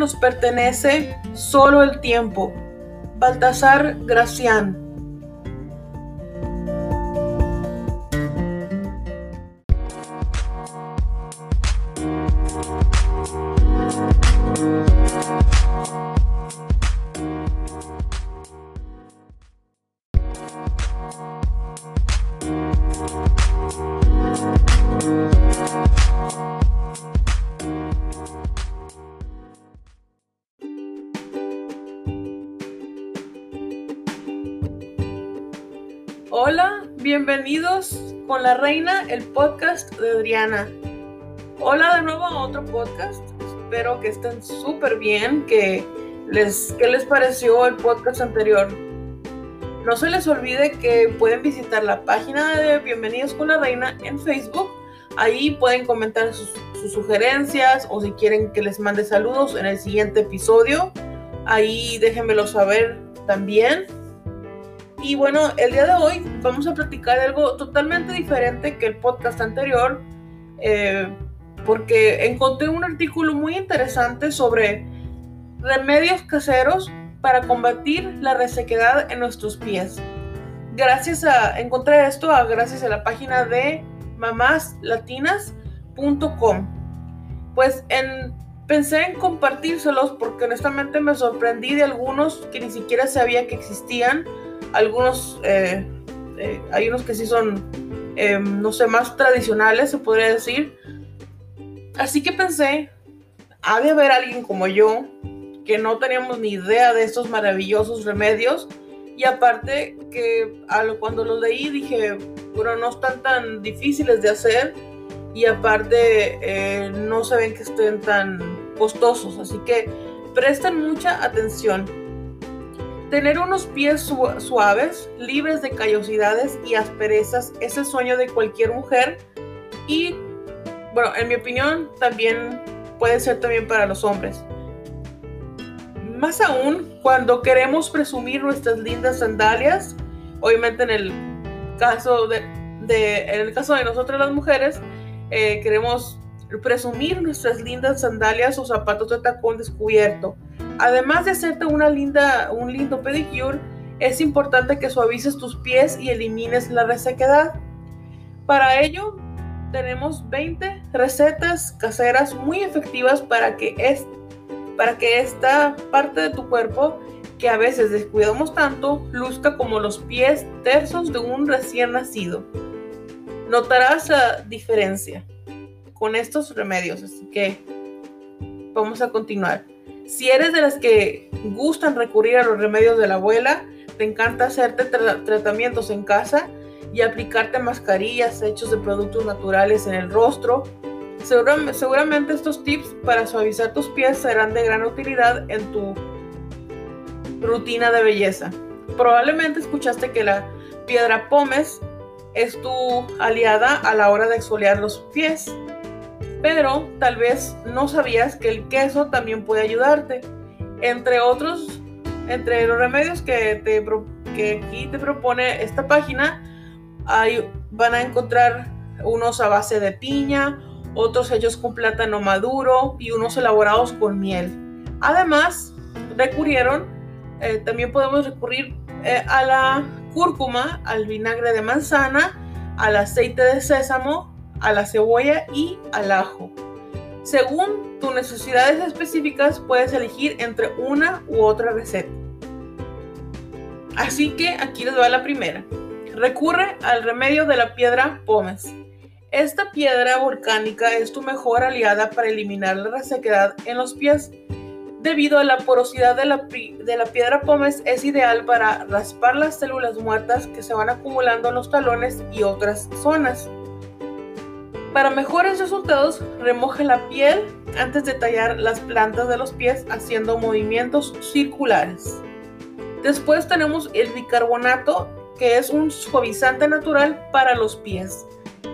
nos pertenece solo el tiempo. Baltasar Gracián. Bienvenidos con la reina, el podcast de Adriana. Hola de nuevo a otro podcast. Espero que estén súper bien, que les, ¿qué les pareció el podcast anterior? No se les olvide que pueden visitar la página de Bienvenidos con la Reina en Facebook. Ahí pueden comentar sus, sus sugerencias o si quieren que les mande saludos en el siguiente episodio. Ahí déjenmelo saber también. Y bueno, el día de hoy vamos a platicar de algo totalmente diferente que el podcast anterior, eh, porque encontré un artículo muy interesante sobre remedios caseros para combatir la resequedad en nuestros pies. Gracias a, encontré esto a, gracias a la página de mamáslatinas.com. Pues en, pensé en compartírselos porque honestamente me sorprendí de algunos que ni siquiera sabía que existían algunos, eh, eh, hay unos que sí son, eh, no sé, más tradicionales, se podría decir. Así que pensé, ha de haber alguien como yo, que no teníamos ni idea de estos maravillosos remedios. Y aparte que cuando los leí dije, bueno, no están tan difíciles de hacer y aparte no se ven que estén tan costosos. Así que presten mucha atención. Tener unos pies suaves, libres de callosidades y asperezas es el sueño de cualquier mujer y, bueno, en mi opinión también puede ser también para los hombres. Más aún cuando queremos presumir nuestras lindas sandalias, obviamente en el caso de, en el caso de nosotras las mujeres, eh, queremos presumir nuestras lindas sandalias o zapatos de tacón descubierto Además de hacerte una linda, un lindo pedicure, es importante que suavices tus pies y elimines la resequedad. Para ello, tenemos 20 recetas caseras muy efectivas para que, es, para que esta parte de tu cuerpo, que a veces descuidamos tanto, luzca como los pies tersos de un recién nacido. Notarás la diferencia con estos remedios, así que vamos a continuar. Si eres de las que gustan recurrir a los remedios de la abuela, te encanta hacerte tratamientos en casa y aplicarte mascarillas hechos de productos naturales en el rostro, seguramente estos tips para suavizar tus pies serán de gran utilidad en tu rutina de belleza. Probablemente escuchaste que la piedra pómez es tu aliada a la hora de exfoliar los pies pero tal vez no sabías que el queso también puede ayudarte. Entre otros, entre los remedios que, te, que aquí te propone esta página, hay, van a encontrar unos a base de piña, otros hechos con plátano maduro y unos elaborados con miel. Además, recurrieron, eh, también podemos recurrir eh, a la cúrcuma, al vinagre de manzana, al aceite de sésamo, a la cebolla y al ajo. Según tus necesidades específicas, puedes elegir entre una u otra receta. Así que aquí les va la primera. Recurre al remedio de la piedra pómez. Esta piedra volcánica es tu mejor aliada para eliminar la resequedad en los pies. Debido a la porosidad de la, de la piedra pómez, es ideal para raspar las células muertas que se van acumulando en los talones y otras zonas. Para mejores resultados, remoje la piel antes de tallar las plantas de los pies haciendo movimientos circulares. Después tenemos el bicarbonato, que es un suavizante natural para los pies.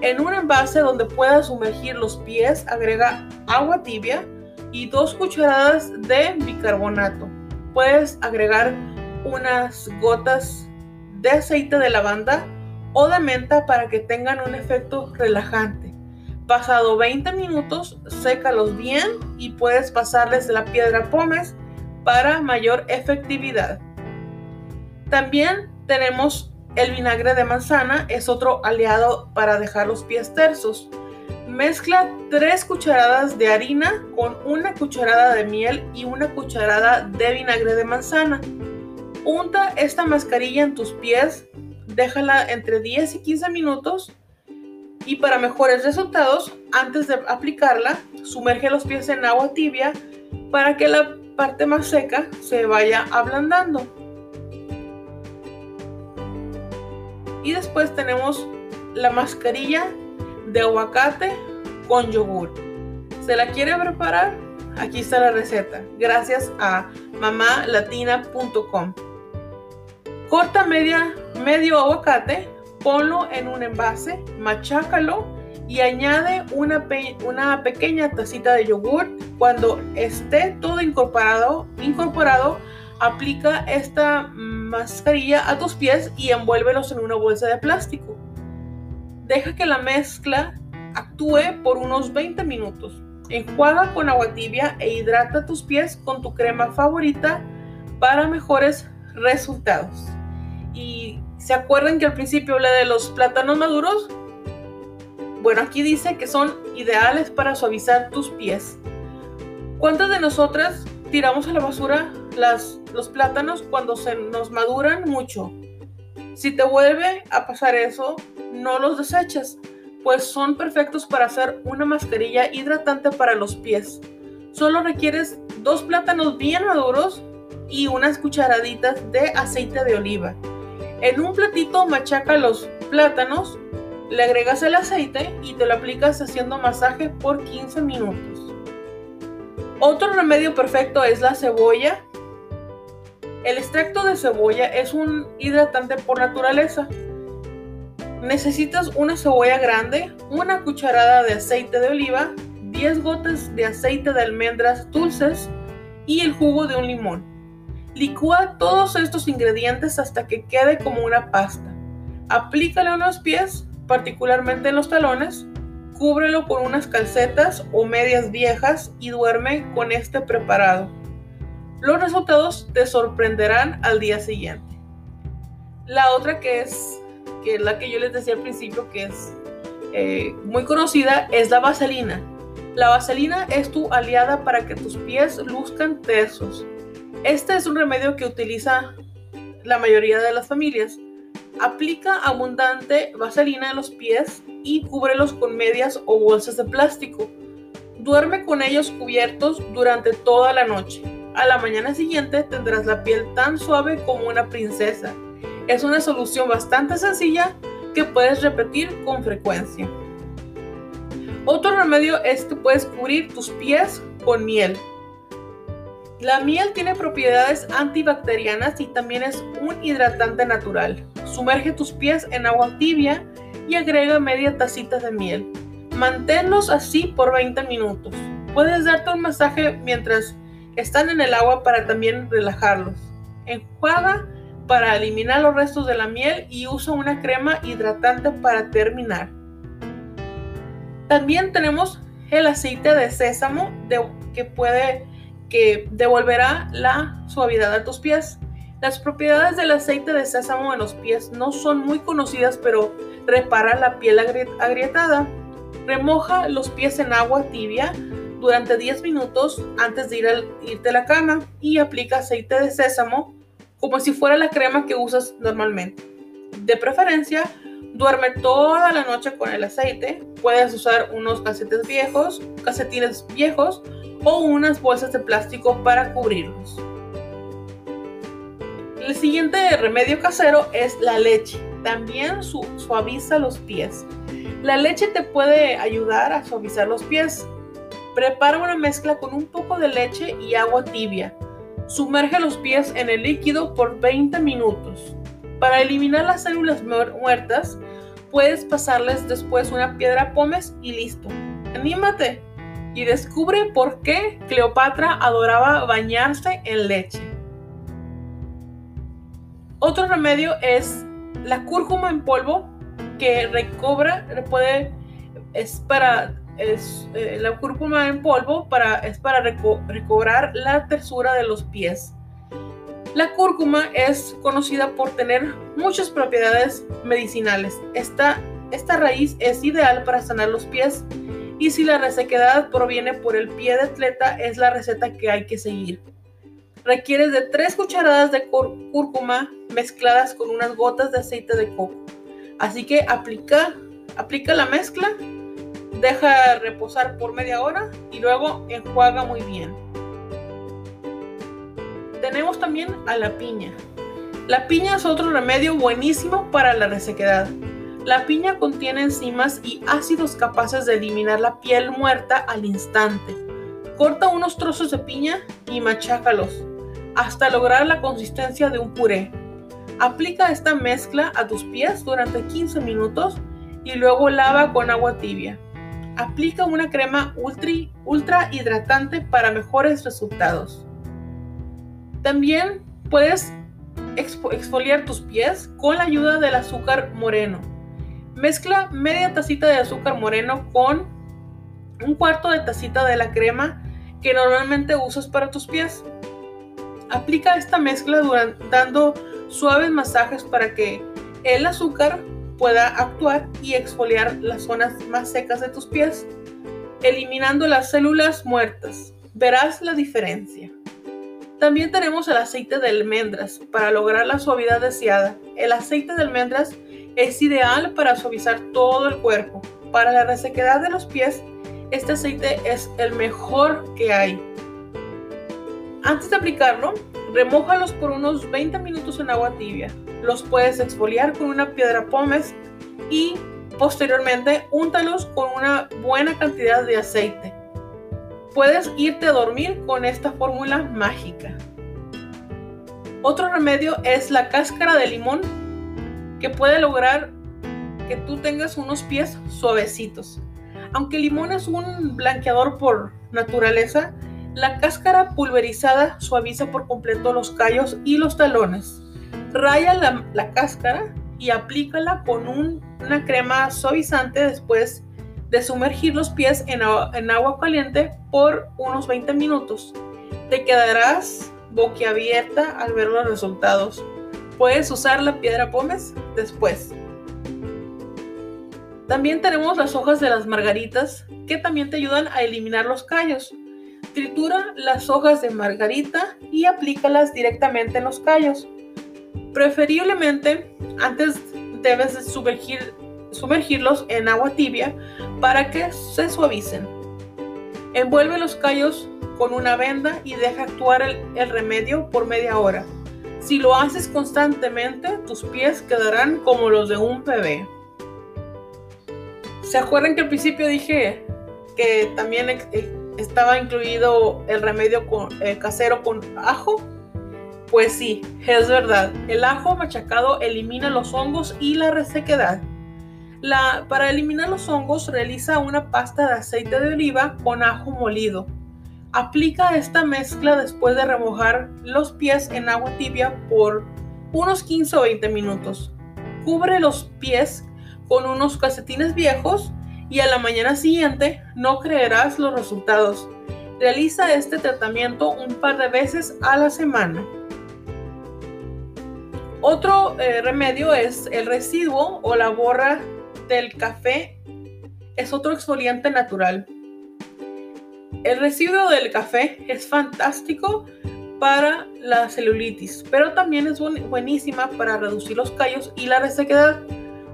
En un envase donde puedas sumergir los pies, agrega agua tibia y dos cucharadas de bicarbonato. Puedes agregar unas gotas de aceite de lavanda o de menta para que tengan un efecto relajante. Pasado 20 minutos, sécalos bien y puedes pasarles la piedra pómez para mayor efectividad. También tenemos el vinagre de manzana, es otro aliado para dejar los pies tersos. Mezcla 3 cucharadas de harina con una cucharada de miel y una cucharada de vinagre de manzana. Unta esta mascarilla en tus pies, déjala entre 10 y 15 minutos y para mejores resultados, antes de aplicarla, sumerge los pies en agua tibia para que la parte más seca se vaya ablandando. Y después tenemos la mascarilla de aguacate con yogur. ¿Se la quiere preparar? Aquí está la receta. Gracias a mamalatina.com. Corta media, medio aguacate, ponlo en un envase, machácalo y añade una, una pequeña tacita de yogur. Cuando esté todo incorporado, incorporado, aplica esta mascarilla a tus pies y envuélvelos en una bolsa de plástico. Deja que la mezcla actúe por unos 20 minutos. Enjuaga con agua tibia e hidrata tus pies con tu crema favorita para mejores resultados. Y ¿Se acuerdan que al principio hablé de los plátanos maduros? Bueno, aquí dice que son ideales para suavizar tus pies. ¿Cuántas de nosotras tiramos a la basura las, los plátanos cuando se nos maduran mucho? Si te vuelve a pasar eso, no los deseches, pues son perfectos para hacer una mascarilla hidratante para los pies. Solo requieres dos plátanos bien maduros y unas cucharaditas de aceite de oliva. En un platito machaca los plátanos, le agregas el aceite y te lo aplicas haciendo masaje por 15 minutos. Otro remedio perfecto es la cebolla. El extracto de cebolla es un hidratante por naturaleza. Necesitas una cebolla grande, una cucharada de aceite de oliva, 10 gotas de aceite de almendras dulces y el jugo de un limón. Licúa todos estos ingredientes hasta que quede como una pasta. Aplícalo en los pies, particularmente en los talones. Cúbrelo con unas calcetas o medias viejas y duerme con este preparado. Los resultados te sorprenderán al día siguiente. La otra que es, que es la que yo les decía al principio, que es eh, muy conocida, es la vaselina. La vaselina es tu aliada para que tus pies luzcan tersos. Este es un remedio que utiliza la mayoría de las familias. Aplica abundante vaselina en los pies y cúbrelos con medias o bolsas de plástico. Duerme con ellos cubiertos durante toda la noche. A la mañana siguiente tendrás la piel tan suave como una princesa. Es una solución bastante sencilla que puedes repetir con frecuencia. Otro remedio es que puedes cubrir tus pies con miel. La miel tiene propiedades antibacterianas y también es un hidratante natural. Sumerge tus pies en agua tibia y agrega media tacita de miel. Manténlos así por 20 minutos. Puedes darte un masaje mientras están en el agua para también relajarlos. Enjuaga para eliminar los restos de la miel y usa una crema hidratante para terminar. También tenemos el aceite de sésamo que puede que devolverá la suavidad a tus pies. Las propiedades del aceite de sésamo en los pies no son muy conocidas, pero repara la piel agrietada. Remoja los pies en agua tibia durante 10 minutos antes de irte a la cama y aplica aceite de sésamo como si fuera la crema que usas normalmente. De preferencia, duerme toda la noche con el aceite. Puedes usar unos calcetines viejos, calcetines viejos o unas bolsas de plástico para cubrirlos. El siguiente remedio casero es la leche. También suaviza los pies. La leche te puede ayudar a suavizar los pies. Prepara una mezcla con un poco de leche y agua tibia. Sumerge los pies en el líquido por 20 minutos. Para eliminar las células muertas, puedes pasarles después una piedra pómez y listo. ¡Anímate! Y descubre por qué Cleopatra adoraba bañarse en leche. Otro remedio es la cúrcuma en polvo que recobra, puede, es para es, eh, la cúrcuma en polvo para, es para recobrar la tersura de los pies. La cúrcuma es conocida por tener muchas propiedades medicinales. Esta, esta raíz es ideal para sanar los pies y si la resequedad proviene por el pie de atleta es la receta que hay que seguir. Requiere de 3 cucharadas de cúrcuma mezcladas con unas gotas de aceite de coco. Así que aplica, aplica la mezcla, deja reposar por media hora y luego enjuaga muy bien. Tenemos también a la piña. La piña es otro remedio buenísimo para la resequedad. La piña contiene enzimas y ácidos capaces de eliminar la piel muerta al instante. Corta unos trozos de piña y machácalos hasta lograr la consistencia de un puré. Aplica esta mezcla a tus pies durante 15 minutos y luego lava con agua tibia. Aplica una crema ultra, ultra hidratante para mejores resultados. También puedes exfoliar tus pies con la ayuda del azúcar moreno. Mezcla media tacita de azúcar moreno con un cuarto de tacita de la crema que normalmente usas para tus pies. Aplica esta mezcla dando suaves masajes para que el azúcar pueda actuar y exfoliar las zonas más secas de tus pies, eliminando las células muertas. Verás la diferencia. También tenemos el aceite de almendras para lograr la suavidad deseada. El aceite de almendras es ideal para suavizar todo el cuerpo. Para la resequedad de los pies, este aceite es el mejor que hay. Antes de aplicarlo, remójalos por unos 20 minutos en agua tibia. Los puedes exfoliar con una piedra pómez y posteriormente úntalos con una buena cantidad de aceite. Puedes irte a dormir con esta fórmula mágica. Otro remedio es la cáscara de limón que puede lograr que tú tengas unos pies suavecitos. Aunque el limón es un blanqueador por naturaleza, la cáscara pulverizada suaviza por completo los callos y los talones. Raya la, cáscara y aplícala con una crema suavizante después de sumergir los pies en, en agua caliente por unos 20 minutos. Te quedarás boquiabierta al ver los resultados. Puedes usar la piedra pómez después. También tenemos las hojas de las margaritas que también te ayudan a eliminar los callos. Tritura las hojas de margarita y aplícalas directamente en los callos. Preferiblemente antes debes sumergir, sumergirlos en agua tibia para que se suavicen. Envuelve los callos con una venda y deja actuar el remedio por media hora. Si lo haces constantemente, tus pies quedarán como los de un bebé. ¿Se acuerdan que al principio dije que también eh, estaba incluido el remedio eh, casero con ajo? Pues sí, es verdad. El ajo machacado elimina los hongos y la resequedad. para eliminar los hongos, realiza una pasta de aceite de oliva con ajo molido Aplica esta mezcla después de remojar los pies en agua tibia por unos 15 o 20 minutos. Cubre los pies con unos calcetines viejos y a la mañana siguiente no creerás los resultados. Realiza este tratamiento un par de veces a la semana. Otro eh, remedio es el residuo o la borra del café. Es otro exfoliante natural. El residuo del café es fantástico para la celulitis, pero también es buenísima para reducir los callos y la resequedad.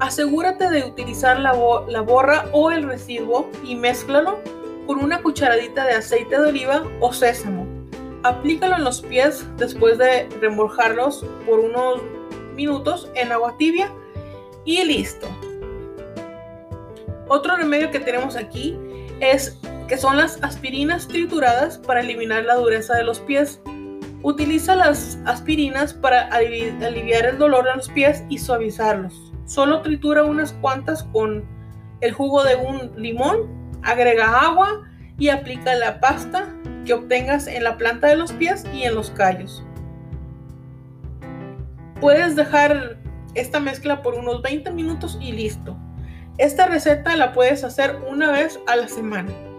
Asegúrate de utilizar la, borra o el residuo y mézclalo con una cucharadita de aceite de oliva o sésamo. Aplícalo en los pies después de remojarlos por unos minutos en agua tibia y listo. Otro remedio que tenemos aquí es que son las aspirinas trituradas para eliminar la dureza de los pies. Utiliza las aspirinas para aliviar el dolor de los pies y suavizarlos. Solo tritura unas cuantas con el jugo de un limón, agrega agua y aplica la pasta que obtengas en la planta de los pies y en los callos. Puedes dejar esta mezcla por unos 20 minutos y listo. Esta receta la puedes hacer una vez a la semana.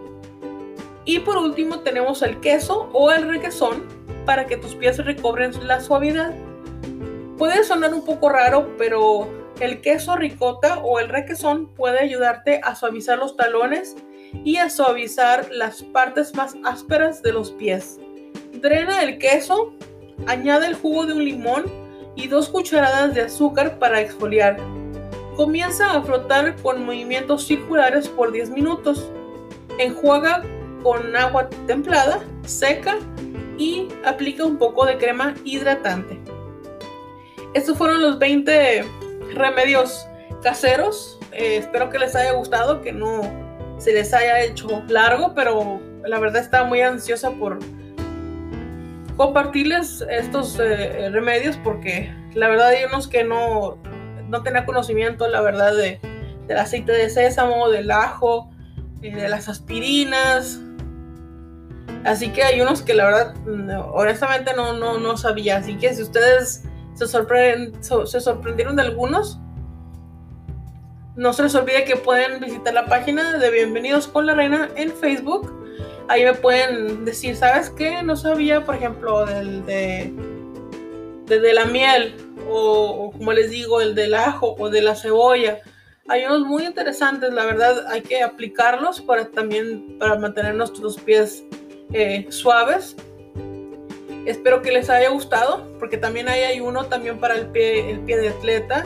Y por último tenemos el queso o el requesón para que tus pies recobren la suavidad. Puede sonar un poco raro, pero el queso ricota o el requesón puede ayudarte a suavizar los talones y a suavizar las partes más ásperas de los pies. Drena el queso, añade el jugo de un limón y dos cucharadas de azúcar para exfoliar. Comienza a frotar con movimientos circulares por 10 minutos. Enjuaga con agua templada, seca y aplica un poco de crema hidratante. Estos fueron los 20 remedios caseros. Eh, espero que les haya gustado, que no se les haya hecho largo, pero la verdad estaba muy ansiosa por compartirles estos eh, remedios porque la verdad hay unos que no, no tenía conocimiento, la verdad, de, del aceite de sésamo, del ajo, eh, de las aspirinas. Así que hay unos que la verdad, honestamente no, no, no sabía. Así que si ustedes se, se sorprendieron de algunos, no se les olvide que pueden visitar la página de Bienvenidos con la Reina en Facebook ahí me pueden decir, ¿sabes qué? No sabía, por ejemplo, del de, de, la miel, o, como les digo, el del ajo o de la cebolla. Hay unos muy interesantes, la verdad, hay que aplicarlos para también para mantener nuestros pies eh, suaves. Espero que les haya gustado, porque también ahí hay uno también para el pie, el pie de atleta.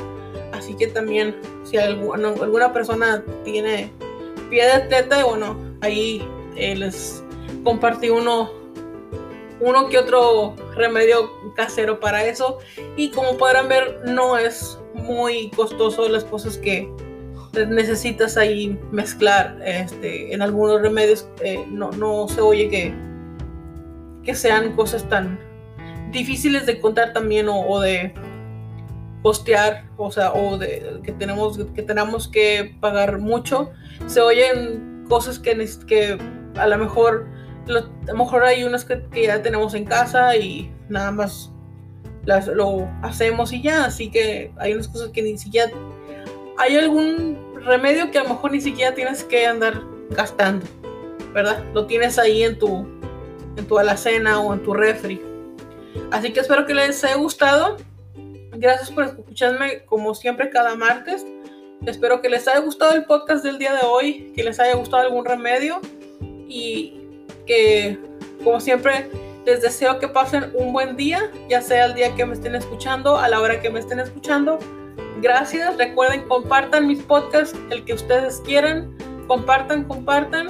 Así que también, si alguna, persona tiene pie de atleta, bueno, ahí eh, les compartí uno, uno que otro remedio casero para eso. Y como podrán ver, no es muy costoso las cosas que necesitas ahí mezclar este, en algunos remedios. Eh, no, no se oye que, que sean cosas tan difíciles de contar también o, de postear, o sea, o de que tenemos que tenemos que pagar mucho. Se oyen cosas que, que a lo mejor, a lo mejor hay unas que, ya tenemos en casa y nada más las, lo hacemos y ya, así que hay unas cosas que ni siquiera, hay algún remedio que a lo mejor ni siquiera tienes que andar gastando, ¿verdad? Lo tienes ahí en tu, en tu alacena o en tu refri. Así que espero que les haya gustado. Gracias por escucharme como siempre cada martes. Espero que les haya gustado el podcast del día de hoy, que les haya gustado algún remedio y que, como siempre, les deseo que pasen un buen día, ya sea el día que me estén escuchando, a la hora que me estén escuchando. Gracias, recuerden, compartan mis podcasts, el que ustedes quieran, compartan, compartan.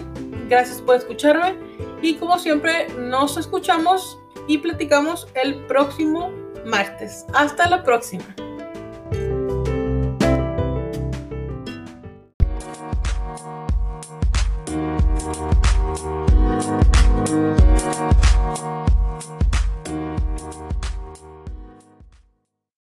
Gracias por escucharme y como siempre, nos escuchamos y platicamos el próximo martes. Hasta la próxima.